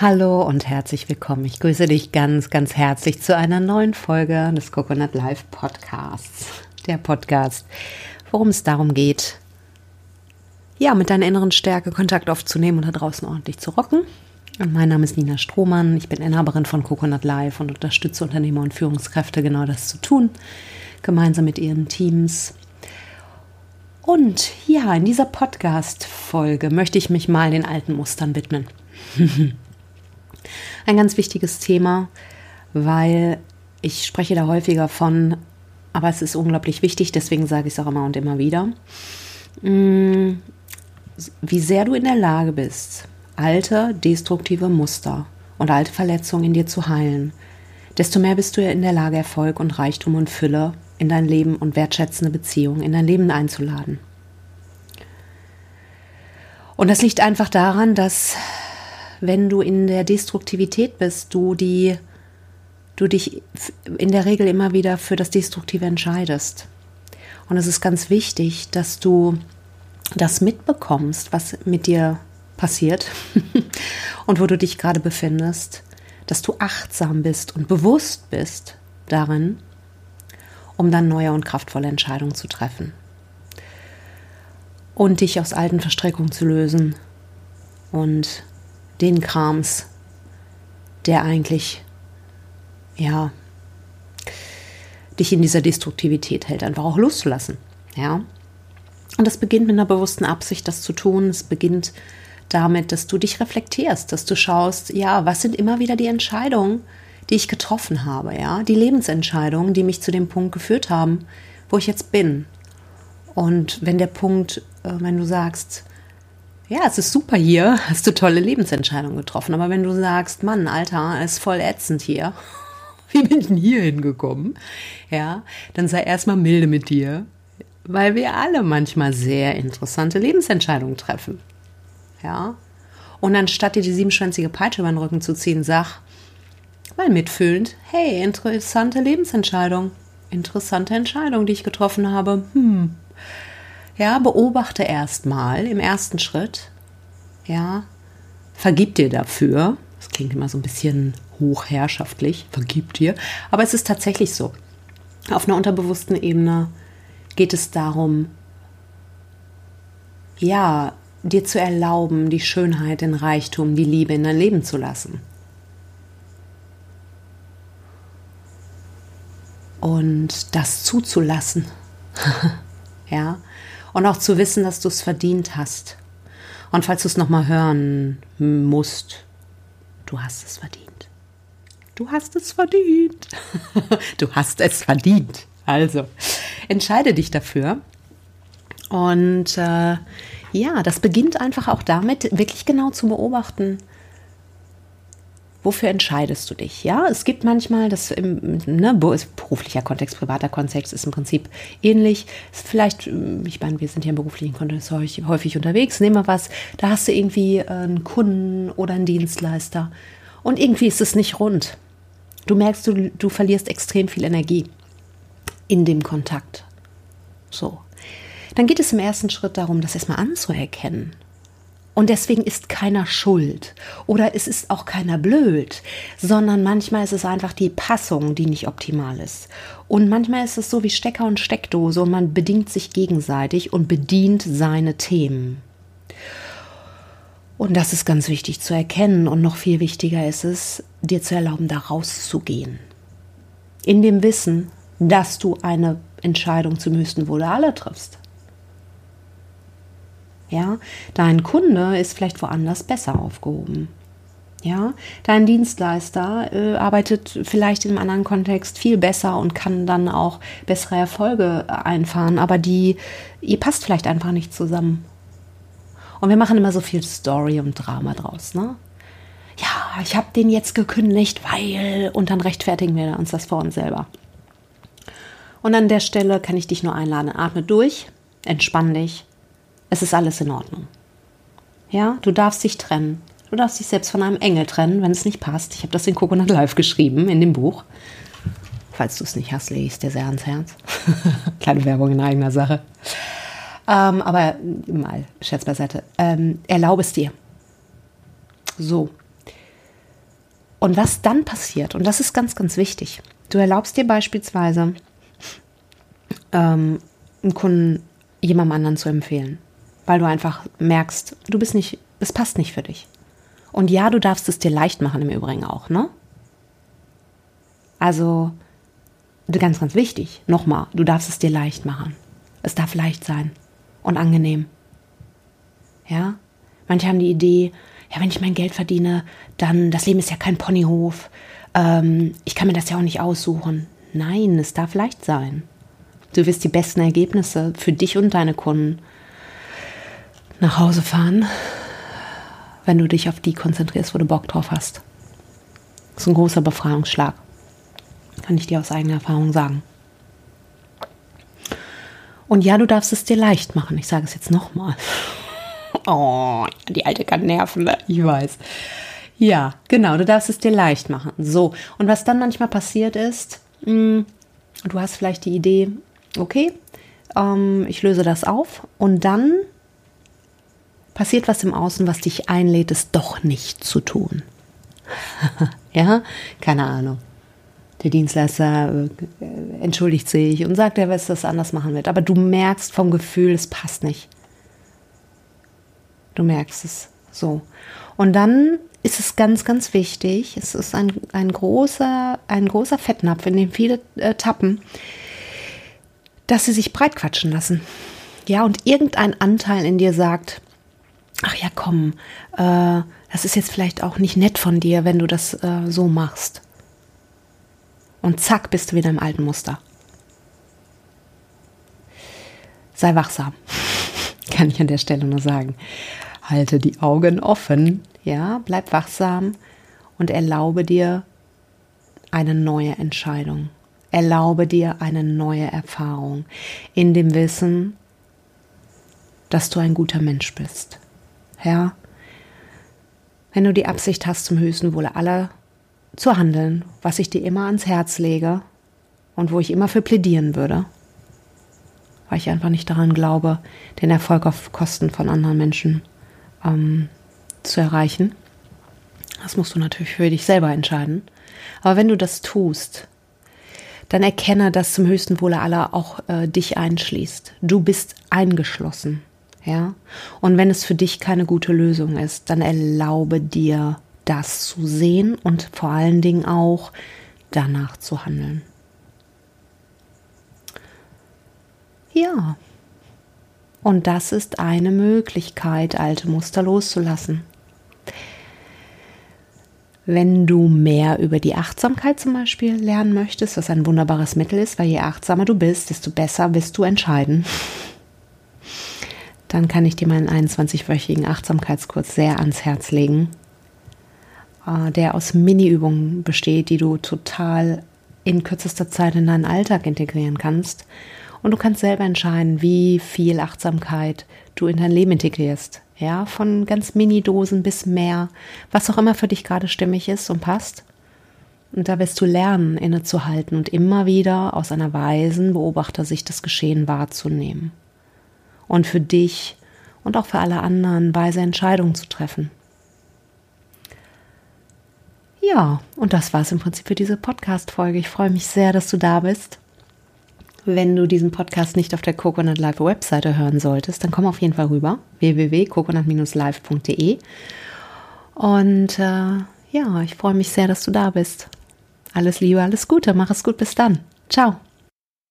Hallo und herzlich willkommen. Ich grüße dich ganz, ganz herzlich zu einer neuen Folge des Coconut Life Podcasts. Der Podcast, worum es darum geht, ja, mit deiner inneren Stärke Kontakt aufzunehmen und da draußen ordentlich zu rocken. Und mein Name ist Nina Strohmann. Ich bin Inhaberin von Coconut Life und unterstütze Unternehmer und Führungskräfte genau das zu tun, gemeinsam mit ihren Teams. Und ja, in dieser Podcast-Folge möchte ich mich mal den alten Mustern widmen. Ein ganz wichtiges Thema, weil ich spreche da häufiger von, aber es ist unglaublich wichtig, deswegen sage ich es auch immer und immer wieder, mm, wie sehr du in der Lage bist, alte, destruktive Muster und alte Verletzungen in dir zu heilen, desto mehr bist du ja in der Lage, Erfolg und Reichtum und Fülle in dein Leben und wertschätzende Beziehungen in dein Leben einzuladen. Und das liegt einfach daran, dass wenn du in der Destruktivität bist, du die du dich in der Regel immer wieder für das Destruktive entscheidest. Und es ist ganz wichtig, dass du das mitbekommst, was mit dir passiert und wo du dich gerade befindest, dass du achtsam bist und bewusst bist darin, um dann neue und kraftvolle Entscheidungen zu treffen. Und dich aus alten Verstrickungen zu lösen und den Krams, der eigentlich, ja, dich in dieser Destruktivität hält, einfach auch loszulassen. Ja. Und das beginnt mit einer bewussten Absicht, das zu tun. Es beginnt damit, dass du dich reflektierst, dass du schaust, ja, was sind immer wieder die Entscheidungen, die ich getroffen habe, ja, die Lebensentscheidungen, die mich zu dem Punkt geführt haben, wo ich jetzt bin. Und wenn der Punkt, äh, wenn du sagst, ja, es ist super hier, hast du tolle Lebensentscheidungen getroffen. Aber wenn du sagst, Mann, Alter, ist voll ätzend hier. Wie bin ich denn hier hingekommen? Ja, dann sei erstmal milde mit dir, weil wir alle manchmal sehr interessante Lebensentscheidungen treffen. Ja, und anstatt dir die siebenschwänzige Peitsche über den Rücken zu ziehen, sag mal mitfühlend, hey, interessante Lebensentscheidung, interessante Entscheidung, die ich getroffen habe. Hm, ja, beobachte erstmal im ersten Schritt. Ja, vergib dir dafür. Das klingt immer so ein bisschen hochherrschaftlich, vergib dir. Aber es ist tatsächlich so. Auf einer unterbewussten Ebene geht es darum, ja, dir zu erlauben, die Schönheit, den Reichtum, die Liebe in dein Leben zu lassen. Und das zuzulassen. ja, und auch zu wissen, dass du es verdient hast. Und falls du es nochmal hören musst, du hast es verdient. Du hast es verdient. du hast es verdient. Also, entscheide dich dafür. Und äh, ja, das beginnt einfach auch damit, wirklich genau zu beobachten, wofür entscheidest du dich? Ja, es gibt manchmal, das im ne, beruflicher Kontext, privater Kontext ist im Prinzip ähnlich. Vielleicht, ich meine, wir sind ja im beruflichen Kontext häufig, häufig unterwegs. Nehmen wir was, da hast du irgendwie einen Kunden oder einen Dienstleister und irgendwie ist es nicht rund. Du merkst, du, du verlierst extrem viel Energie in dem Kontakt. So. Dann geht es im ersten Schritt darum, das erstmal anzuerkennen und deswegen ist keiner schuld oder es ist auch keiner blöd, sondern manchmal ist es einfach die Passung, die nicht optimal ist. Und manchmal ist es so wie Stecker und Steckdose und man bedingt sich gegenseitig und bedient seine Themen. Und das ist ganz wichtig zu erkennen und noch viel wichtiger ist es, dir zu erlauben, da rauszugehen. In dem Wissen, dass du eine Entscheidung zum höchsten Wohle aller triffst. Ja, dein Kunde ist vielleicht woanders besser aufgehoben. Ja, dein Dienstleister äh, arbeitet vielleicht in einem anderen Kontext viel besser und kann dann auch bessere Erfolge einfahren, aber die, ihr passt vielleicht einfach nicht zusammen. Und wir machen immer so viel Story und Drama draus, ne? Ja, ich habe den jetzt gekündigt, weil und dann rechtfertigen wir uns das vor uns selber. Und an der Stelle kann ich dich nur einladen, atme durch, entspann dich es ist alles in Ordnung. Ja, du darfst dich trennen. Du darfst dich selbst von einem Engel trennen, wenn es nicht passt. Ich habe das in Coconut Live geschrieben, in dem Buch. Falls du es nicht hast, lege ich es dir sehr ans Herz. Kleine Werbung in eigener Sache. Ähm, aber mal, Scherz beiseite. Ähm, erlaube es dir. So. Und was dann passiert, und das ist ganz, ganz wichtig, du erlaubst dir beispielsweise, ähm, einen Kunden jemandem anderen zu empfehlen, weil du einfach merkst, du bist nicht, es passt nicht für dich. Und ja, du darfst es dir leicht machen im Übrigen auch, ne? Also, ganz, ganz wichtig, nochmal, du darfst es dir leicht machen. Es darf leicht sein und angenehm. Ja? Manche haben die Idee, ja, wenn ich mein Geld verdiene, dann, das Leben ist ja kein Ponyhof. Ähm, ich kann mir das ja auch nicht aussuchen. Nein, es darf leicht sein. Du wirst die besten Ergebnisse für dich und deine Kunden nach Hause fahren, wenn du dich auf die konzentrierst, wo du Bock drauf hast. Das ist ein großer Befreiungsschlag. Kann ich dir aus eigener Erfahrung sagen. Und ja, du darfst es dir leicht machen. Ich sage es jetzt nochmal. Oh, die alte kann nerven, ne? ich weiß. Ja, genau, du darfst es dir leicht machen. So, und was dann manchmal passiert ist, mh, hm, du hast vielleicht die Idee, okay, ähm, ich löse das auf und dann passiert was im Außen, was dich einlädt, es doch nicht zu tun. ja, keine Ahnung. Der Dienstleister äh, entschuldigt sich und sagt, er weiß, dass er anders machen wird. Aber du merkst vom Gefühl, es passt nicht. Du merkst es so. Und dann ist es ganz, ganz wichtig, es ist ein, ein, großer, ein großer Fettnapf, in dem viele äh, tappen, dass sie sich breitquatschen lassen. Ja, und irgendein Anteil in dir sagt, ach ja, komm, äh, das ist jetzt vielleicht auch nicht nett von dir, wenn du das äh, so machst. Und zack, bist du wieder im alten Muster. Sei wachsam, kann ich an der Stelle nur sagen. Halte die Augen offen, ja, bleib wachsam und erlaube dir eine neue Entscheidung. Erlaube dir eine neue Erfahrung in dem Wissen, dass du ein guter Mensch bist. Ja, wenn du die Absicht hast, zum höchsten Wohle aller zu handeln, was ich dir immer ans Herz lege und wo ich immer für plädieren würde, weil ich einfach nicht daran glaube, den Erfolg auf Kosten von anderen Menschen ähm, zu erreichen. Das musst du natürlich für dich selber entscheiden. Aber wenn du das tust, dann erkenne, dass zum höchsten Wohle aller auch äh, dich einschließt. Du bist eingeschlossen. Ja? Und wenn es für dich keine gute Lösung ist, dann erlaube dir, das zu sehen und vor allen Dingen auch danach zu handeln. Ja, und das ist eine Möglichkeit, alte Muster loszulassen. Wenn du mehr über die Achtsamkeit zum Beispiel lernen möchtest, was ein wunderbares Mittel ist, weil je achtsamer du bist, desto besser wirst du entscheiden, dann kann ich dir meinen 21-wöchigen Achtsamkeitskurs sehr ans Herz legen, äh, der aus Mini-Übungen besteht, die du total in kürzester Zeit in deinen Alltag integrieren kannst und du kannst selber entscheiden, wie viel Achtsamkeit du in dein Leben integrierst. Ja, von ganz Mini-Dosen bis mehr, was auch immer für dich gerade stimmig ist und passt. Und da wirst du lernen, innezuhalten und immer wieder aus einer weisen Beobachtersicht das Geschehen wahrzunehmen. Und für dich und auch für alle anderen weise Entscheidungen zu treffen. Ja, und das war es im Prinzip für diese Podcast-Folge. Ich freue mich sehr, dass du da bist. Wenn du diesen Podcast nicht auf der Coconut Live Webseite hören solltest, dann komm auf jeden Fall rüber www.coconut-live.de und äh, ja, ich freue mich sehr, dass du da bist. Alles Liebe, alles Gute, mach es gut, bis dann. Ciao.